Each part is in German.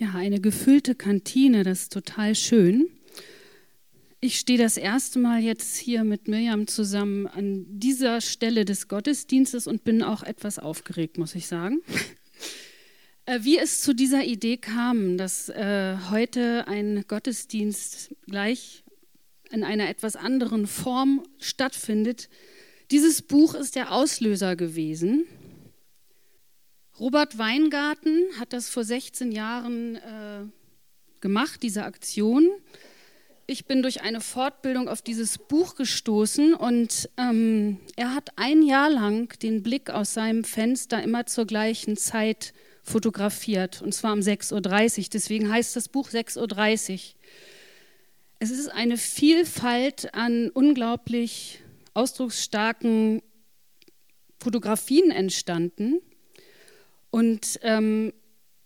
Ja, eine gefüllte Kantine, das ist total schön. Ich stehe das erste Mal jetzt hier mit Mirjam zusammen an dieser Stelle des Gottesdienstes und bin auch etwas aufgeregt, muss ich sagen. Äh, wie es zu dieser Idee kam, dass äh, heute ein Gottesdienst gleich in einer etwas anderen Form stattfindet, dieses Buch ist der Auslöser gewesen. Robert Weingarten hat das vor 16 Jahren äh, gemacht, diese Aktion. Ich bin durch eine Fortbildung auf dieses Buch gestoßen und ähm, er hat ein Jahr lang den Blick aus seinem Fenster immer zur gleichen Zeit fotografiert, und zwar um 6.30 Uhr. Deswegen heißt das Buch 6.30 Uhr. Es ist eine Vielfalt an unglaublich ausdrucksstarken Fotografien entstanden. Und ähm,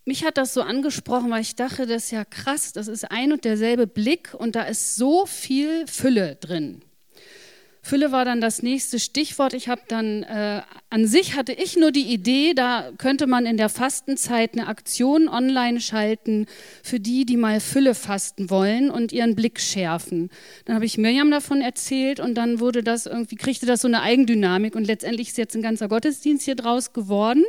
mich hat das so angesprochen, weil ich dachte, das ist ja krass, das ist ein und derselbe Blick und da ist so viel Fülle drin. Fülle war dann das nächste Stichwort. Ich habe dann, äh, an sich hatte ich nur die Idee, da könnte man in der Fastenzeit eine Aktion online schalten für die, die mal Fülle fasten wollen und ihren Blick schärfen. Dann habe ich Mirjam davon erzählt und dann wurde das irgendwie, kriegte das so eine Eigendynamik und letztendlich ist jetzt ein ganzer Gottesdienst hier draus geworden.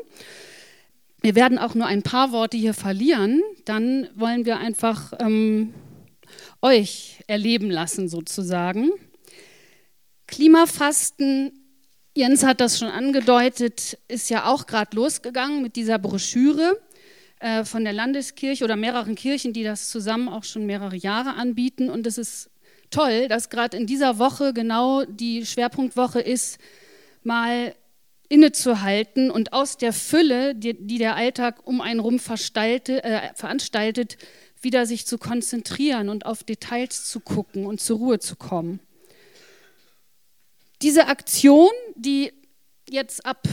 Wir werden auch nur ein paar Worte hier verlieren, dann wollen wir einfach ähm, euch erleben lassen sozusagen. Klimafasten, Jens hat das schon angedeutet, ist ja auch gerade losgegangen mit dieser Broschüre äh, von der Landeskirche oder mehreren Kirchen, die das zusammen auch schon mehrere Jahre anbieten. Und es ist toll, dass gerade in dieser Woche genau die Schwerpunktwoche ist, mal innezuhalten und aus der Fülle, die, die der Alltag um einen rum äh, veranstaltet, wieder sich zu konzentrieren und auf Details zu gucken und zur Ruhe zu kommen. Diese Aktion, die jetzt ab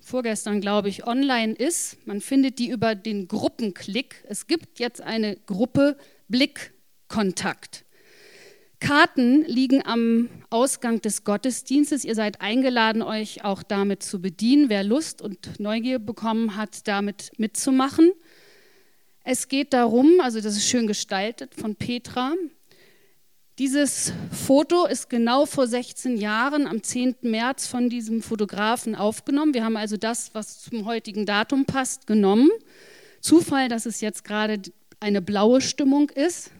vorgestern, glaube ich, online ist, man findet die über den Gruppenklick. Es gibt jetzt eine Gruppe Blickkontakt. Karten liegen am Ausgang des Gottesdienstes. Ihr seid eingeladen, euch auch damit zu bedienen. Wer Lust und Neugier bekommen hat, damit mitzumachen. Es geht darum, also das ist schön gestaltet von Petra, dieses Foto ist genau vor 16 Jahren am 10. März von diesem Fotografen aufgenommen. Wir haben also das, was zum heutigen Datum passt, genommen. Zufall, dass es jetzt gerade eine blaue Stimmung ist.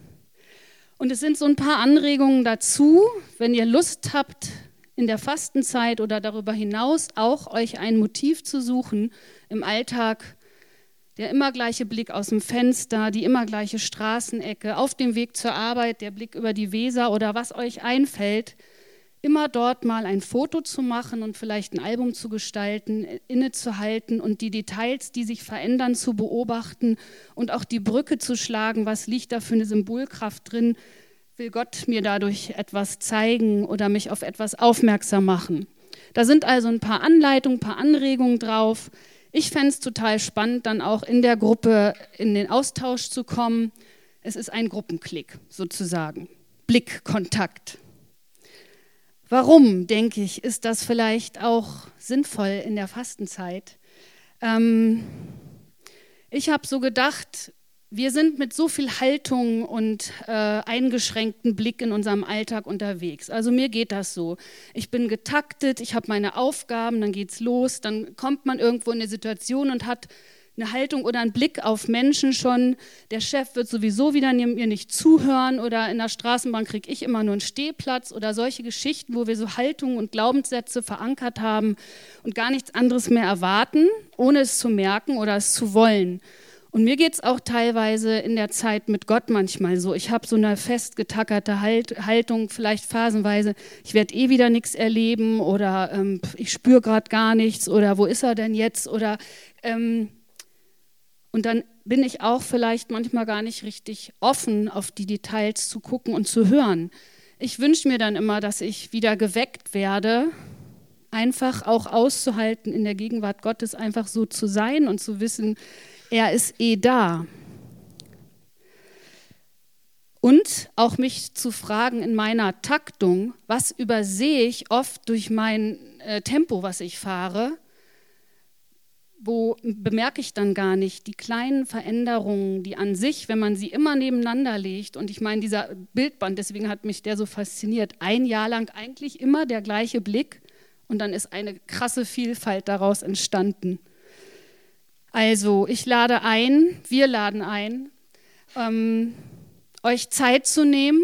Und es sind so ein paar Anregungen dazu, wenn ihr Lust habt, in der Fastenzeit oder darüber hinaus auch euch ein Motiv zu suchen im Alltag, der immer gleiche Blick aus dem Fenster, die immer gleiche Straßenecke, auf dem Weg zur Arbeit, der Blick über die Weser oder was euch einfällt, immer dort mal ein Foto zu machen und vielleicht ein Album zu gestalten, innezuhalten und die Details, die sich verändern, zu beobachten und auch die Brücke zu schlagen, was liegt da für eine Symbolkraft drin, will Gott mir dadurch etwas zeigen oder mich auf etwas aufmerksam machen. Da sind also ein paar Anleitungen, ein paar Anregungen drauf. Ich fände es total spannend, dann auch in der Gruppe in den Austausch zu kommen. Es ist ein Gruppenklick sozusagen, Blickkontakt. Warum, denke ich, ist das vielleicht auch sinnvoll in der Fastenzeit? Ähm, ich habe so gedacht, wir sind mit so viel Haltung und äh, eingeschränkten Blick in unserem Alltag unterwegs. Also mir geht das so. Ich bin getaktet, ich habe meine Aufgaben, dann geht's los, dann kommt man irgendwo in eine Situation und hat eine Haltung oder einen Blick auf Menschen schon. Der Chef wird sowieso wieder mir nicht zuhören oder in der Straßenbahn kriege ich immer nur einen Stehplatz oder solche Geschichten, wo wir so Haltungen und Glaubenssätze verankert haben und gar nichts anderes mehr erwarten, ohne es zu merken oder es zu wollen. Und mir geht es auch teilweise in der Zeit mit Gott manchmal so. Ich habe so eine festgetackerte halt, Haltung, vielleicht phasenweise, ich werde eh wieder nichts erleben oder ähm, ich spüre gerade gar nichts oder wo ist er denn jetzt? Oder ähm, und dann bin ich auch vielleicht manchmal gar nicht richtig offen, auf die Details zu gucken und zu hören. Ich wünsche mir dann immer, dass ich wieder geweckt werde, einfach auch auszuhalten, in der Gegenwart Gottes einfach so zu sein und zu wissen, er ist eh da. Und auch mich zu fragen in meiner Taktung, was übersehe ich oft durch mein äh, Tempo, was ich fahre? Wo bemerke ich dann gar nicht die kleinen Veränderungen, die an sich, wenn man sie immer nebeneinander legt, und ich meine, dieser Bildband, deswegen hat mich der so fasziniert, ein Jahr lang eigentlich immer der gleiche Blick und dann ist eine krasse Vielfalt daraus entstanden. Also, ich lade ein, wir laden ein, ähm, euch Zeit zu nehmen,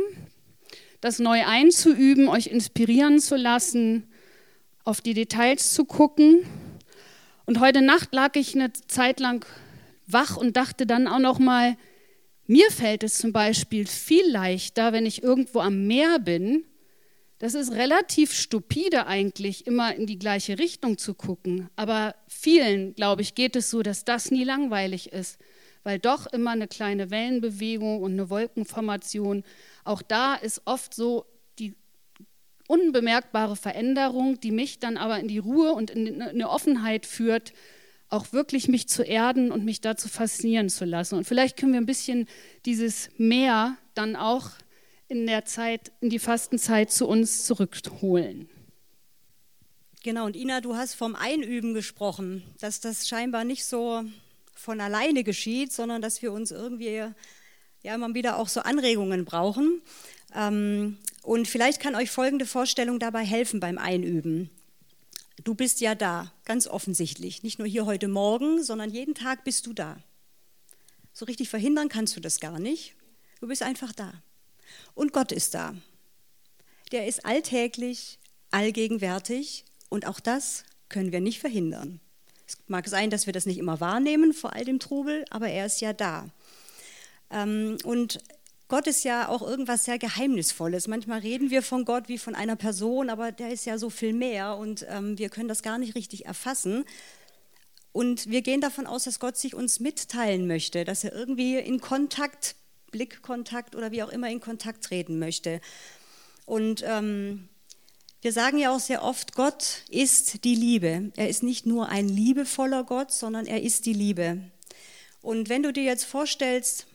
das neu einzuüben, euch inspirieren zu lassen, auf die Details zu gucken und heute Nacht lag ich eine Zeit lang wach und dachte dann auch noch mal, mir fällt es zum Beispiel viel leichter, wenn ich irgendwo am Meer bin. Das ist relativ stupide eigentlich, immer in die gleiche Richtung zu gucken. Aber vielen, glaube ich, geht es so, dass das nie langweilig ist, weil doch immer eine kleine Wellenbewegung und eine Wolkenformation, auch da ist oft so unbemerkbare Veränderung, die mich dann aber in die Ruhe und in eine Offenheit führt, auch wirklich mich zu erden und mich dazu faszinieren zu lassen. Und vielleicht können wir ein bisschen dieses Mehr dann auch in der Zeit, in die Fastenzeit zu uns zurückholen. Genau, und Ina, du hast vom Einüben gesprochen, dass das scheinbar nicht so von alleine geschieht, sondern dass wir uns irgendwie ja immer wieder auch so Anregungen brauchen. Ähm, und vielleicht kann euch folgende Vorstellung dabei helfen beim Einüben. Du bist ja da, ganz offensichtlich. Nicht nur hier heute Morgen, sondern jeden Tag bist du da. So richtig verhindern kannst du das gar nicht. Du bist einfach da. Und Gott ist da. Der ist alltäglich, allgegenwärtig und auch das können wir nicht verhindern. Es mag sein, dass wir das nicht immer wahrnehmen vor all dem Trubel, aber er ist ja da. Ähm, und Gott ist ja auch irgendwas sehr Geheimnisvolles. Manchmal reden wir von Gott wie von einer Person, aber der ist ja so viel mehr und ähm, wir können das gar nicht richtig erfassen. Und wir gehen davon aus, dass Gott sich uns mitteilen möchte, dass er irgendwie in Kontakt, Blickkontakt oder wie auch immer in Kontakt treten möchte. Und ähm, wir sagen ja auch sehr oft, Gott ist die Liebe. Er ist nicht nur ein liebevoller Gott, sondern er ist die Liebe. Und wenn du dir jetzt vorstellst,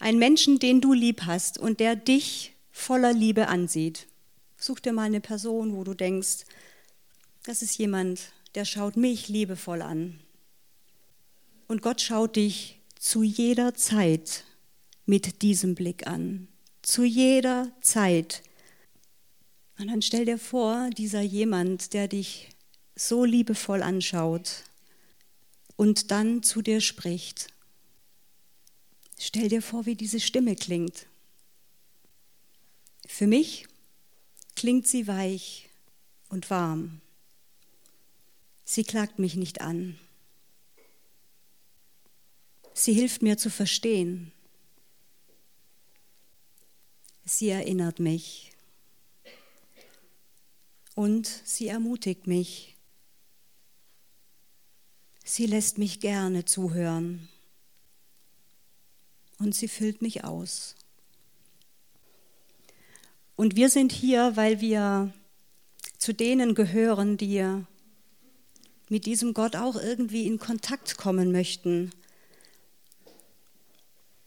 ein Menschen, den du lieb hast und der dich voller Liebe ansieht. Such dir mal eine Person, wo du denkst, das ist jemand, der schaut mich liebevoll an. Und Gott schaut dich zu jeder Zeit mit diesem Blick an. Zu jeder Zeit. Und dann stell dir vor, dieser jemand, der dich so liebevoll anschaut und dann zu dir spricht Stell dir vor, wie diese Stimme klingt. Für mich klingt sie weich und warm. Sie klagt mich nicht an. Sie hilft mir zu verstehen. Sie erinnert mich und sie ermutigt mich. Sie lässt mich gerne zuhören und sie füllt mich aus. Und wir sind hier, weil wir zu denen gehören, die mit diesem Gott auch irgendwie in Kontakt kommen möchten.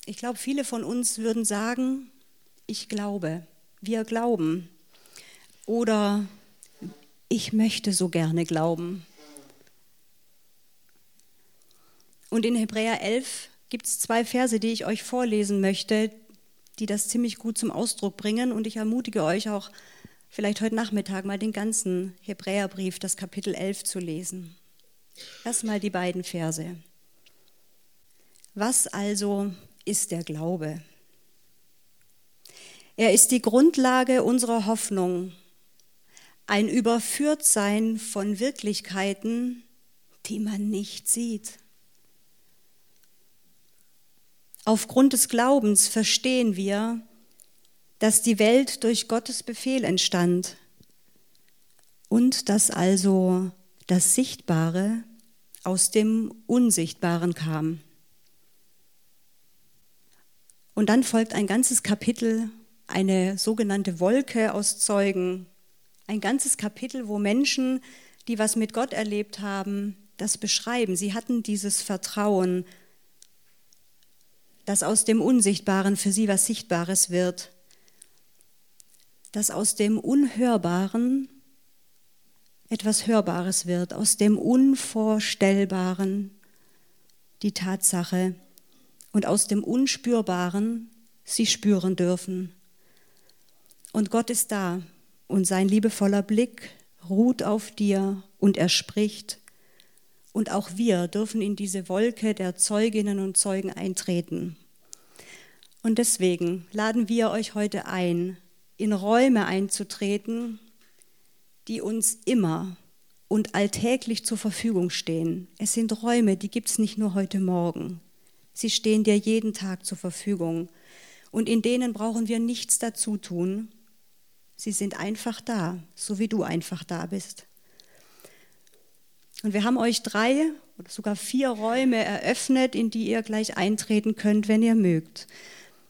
Ich glaube, viele von uns würden sagen, ich glaube, wir glauben. Oder ich möchte so gerne glauben. Und in Hebräer 11 gibt es zwei Verse, die ich euch vorlesen möchte, die das ziemlich gut zum Ausdruck bringen. Und ich ermutige euch auch, vielleicht heute Nachmittag mal den ganzen Hebräerbrief, das Kapitel 11 zu lesen. Lass mal die beiden Verse. Was also ist der Glaube? Er ist die Grundlage unserer Hoffnung, ein Überführtsein von Wirklichkeiten, die man nicht sieht. Aufgrund des Glaubens verstehen wir, dass die Welt durch Gottes Befehl entstand und dass also das Sichtbare aus dem Unsichtbaren kam. Und dann folgt ein ganzes Kapitel, eine sogenannte Wolke aus Zeugen, ein ganzes Kapitel, wo Menschen, die was mit Gott erlebt haben, das beschreiben. Sie hatten dieses Vertrauen, dass aus dem Unsichtbaren für sie was Sichtbares wird, dass aus dem Unhörbaren etwas Hörbares wird, aus dem Unvorstellbaren die Tatsache und aus dem Unspürbaren sie spüren dürfen. Und Gott ist da und sein liebevoller Blick ruht auf dir und er spricht. Und auch wir dürfen in diese Wolke der Zeuginnen und Zeugen eintreten. Und deswegen laden wir euch heute ein, in Räume einzutreten, die uns immer und alltäglich zur Verfügung stehen. Es sind Räume, die gibt es nicht nur heute Morgen. Sie stehen dir jeden Tag zur Verfügung. Und in denen brauchen wir nichts dazu tun. Sie sind einfach da, so wie du einfach da bist. Und wir haben euch drei oder sogar vier Räume eröffnet, in die ihr gleich eintreten könnt, wenn ihr mögt.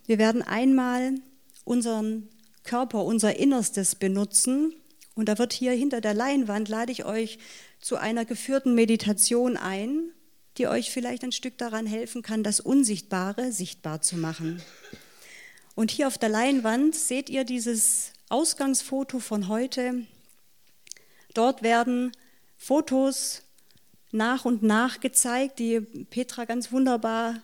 Wir werden einmal unseren Körper, unser Innerstes benutzen. Und da wird hier hinter der Leinwand, lade ich euch zu einer geführten Meditation ein, die euch vielleicht ein Stück daran helfen kann, das Unsichtbare sichtbar zu machen. Und hier auf der Leinwand seht ihr dieses Ausgangsfoto von heute. Dort werden Fotos nach und nach gezeigt, die Petra ganz wunderbar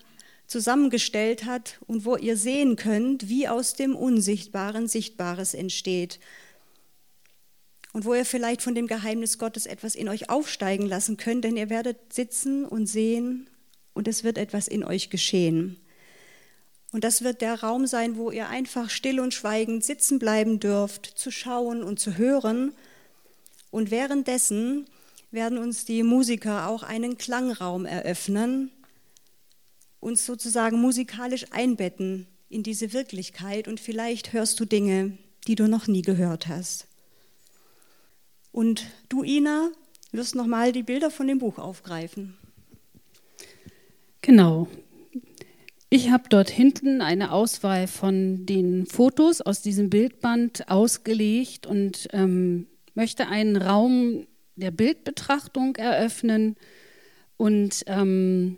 zusammengestellt hat und wo ihr sehen könnt, wie aus dem Unsichtbaren Sichtbares entsteht. Und wo ihr vielleicht von dem Geheimnis Gottes etwas in euch aufsteigen lassen könnt, denn ihr werdet sitzen und sehen und es wird etwas in euch geschehen. Und das wird der Raum sein, wo ihr einfach still und schweigend sitzen bleiben dürft, zu schauen und zu hören. Und währenddessen werden uns die Musiker auch einen Klangraum eröffnen, uns sozusagen musikalisch einbetten in diese Wirklichkeit und vielleicht hörst du Dinge, die du noch nie gehört hast. Und du, Ina, wirst nochmal die Bilder von dem Buch aufgreifen. Genau. Ich habe dort hinten eine Auswahl von den Fotos aus diesem Bildband ausgelegt und ähm, möchte einen Raum der Bildbetrachtung eröffnen und ähm,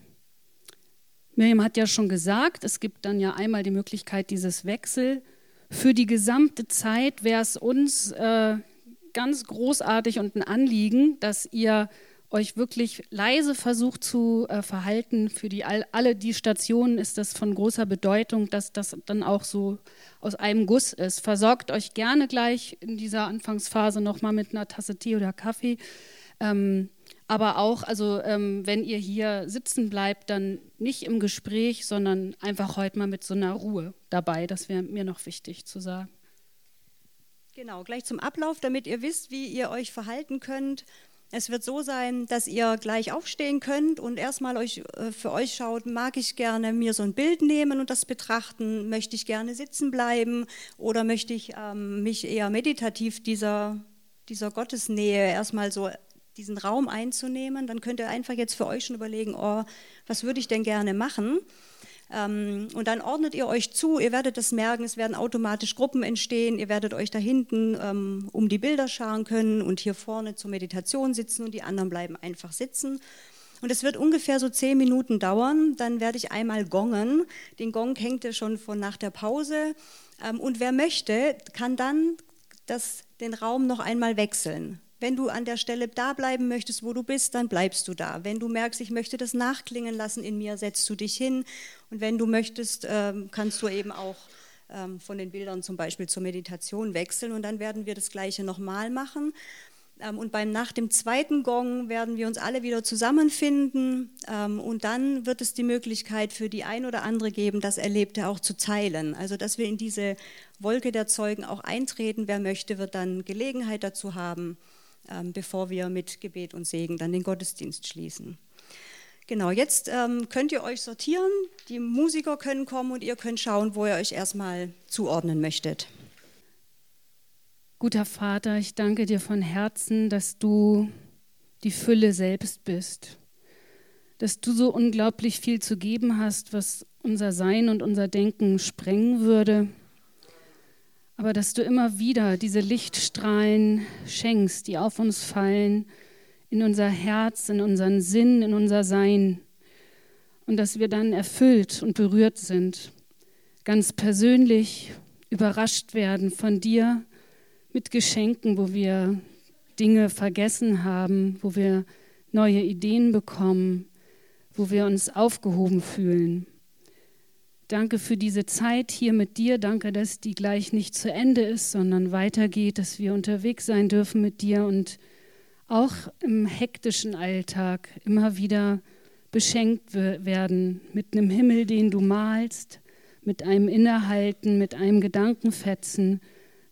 Miriam hat ja schon gesagt, es gibt dann ja einmal die Möglichkeit dieses Wechsel. Für die gesamte Zeit wäre es uns äh, ganz großartig und ein Anliegen, dass ihr euch wirklich leise versucht zu äh, verhalten. Für die, all, alle die Stationen ist das von großer Bedeutung, dass das dann auch so aus einem Guss ist. Versorgt euch gerne gleich in dieser Anfangsphase nochmal mit einer Tasse Tee oder Kaffee. Ähm, aber auch, also ähm, wenn ihr hier sitzen bleibt, dann nicht im Gespräch, sondern einfach heute mal mit so einer Ruhe dabei. Das wäre mir noch wichtig zu sagen. Genau, gleich zum Ablauf, damit ihr wisst, wie ihr euch verhalten könnt. Es wird so sein, dass ihr gleich aufstehen könnt und erstmal euch, äh, für euch schaut, mag ich gerne mir so ein Bild nehmen und das betrachten, möchte ich gerne sitzen bleiben oder möchte ich ähm, mich eher meditativ dieser, dieser Gottesnähe erstmal so diesen Raum einzunehmen, dann könnt ihr einfach jetzt für euch schon überlegen, oh, was würde ich denn gerne machen? Ähm, und dann ordnet ihr euch zu, ihr werdet das merken, es werden automatisch Gruppen entstehen, ihr werdet euch da hinten ähm, um die Bilder scharen können und hier vorne zur Meditation sitzen und die anderen bleiben einfach sitzen. Und es wird ungefähr so zehn Minuten dauern, dann werde ich einmal gongen. Den Gong hängt ihr schon von nach der Pause. Ähm, und wer möchte, kann dann das, den Raum noch einmal wechseln. Wenn du an der Stelle da bleiben möchtest, wo du bist, dann bleibst du da. Wenn du merkst, ich möchte das nachklingen lassen in mir, setzt du dich hin. Und wenn du möchtest, ähm, kannst du eben auch ähm, von den Bildern zum Beispiel zur Meditation wechseln. Und dann werden wir das Gleiche nochmal machen. Ähm, und beim, nach dem zweiten Gong werden wir uns alle wieder zusammenfinden. Und dann wird es die Möglichkeit für die ein oder andere geben, das Erlebte auch zu teilen. Also, dass wir in diese Wolke der Zeugen auch eintreten. Wer möchte, wird dann Gelegenheit dazu haben. Ähm, bevor wir mit Gebet und Segen dann den Gottesdienst schließen. Genau, jetzt ähm, könnt ihr euch sortieren, die Musiker können kommen und ihr könnt schauen, wo ihr euch erstmal zuordnen möchtet. Guter Vater, ich danke dir von Herzen, dass du die Fülle selbst bist, dass du so unglaublich viel zu geben hast, was unser Sein und unser Denken sprengen würde aber dass du immer wieder diese Lichtstrahlen schenkst, die auf uns fallen, in unser Herz, in unseren Sinn, in unser Sein. Und dass wir dann erfüllt und berührt sind, ganz persönlich überrascht werden von dir mit Geschenken, wo wir Dinge vergessen haben, wo wir neue Ideen bekommen, wo wir uns aufgehoben fühlen. Danke für diese Zeit hier mit dir. Danke, dass die gleich nicht zu Ende ist, sondern weitergeht, dass wir unterwegs sein dürfen mit dir und auch im hektischen Alltag immer wieder beschenkt werden mit einem Himmel, den du malst, mit einem Innehalten, mit einem Gedankenfetzen,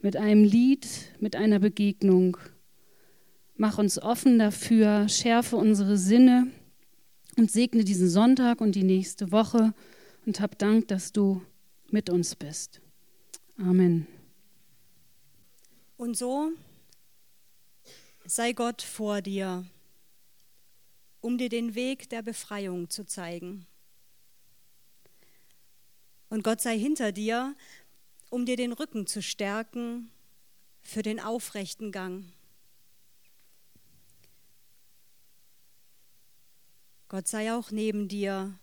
mit einem Lied, mit einer Begegnung. Mach uns offen dafür, schärfe unsere Sinne und segne diesen Sonntag und die nächste Woche und hab Dank, dass du mit uns bist. Amen. Und so sei Gott vor dir, um dir den Weg der Befreiung zu zeigen. Und Gott sei hinter dir, um dir den Rücken zu stärken für den aufrechten Gang. Gott sei auch neben dir,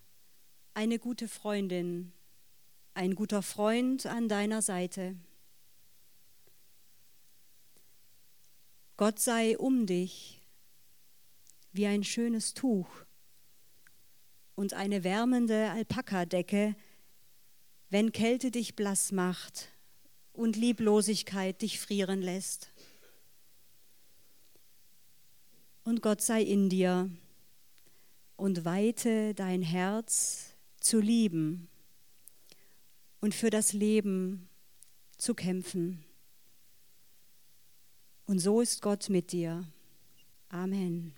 eine gute Freundin, ein guter Freund an deiner Seite. Gott sei um dich wie ein schönes Tuch und eine wärmende Alpakadecke, wenn Kälte dich blass macht und Lieblosigkeit dich frieren lässt. Und Gott sei in dir und weite dein Herz zu lieben und für das Leben zu kämpfen. Und so ist Gott mit dir. Amen.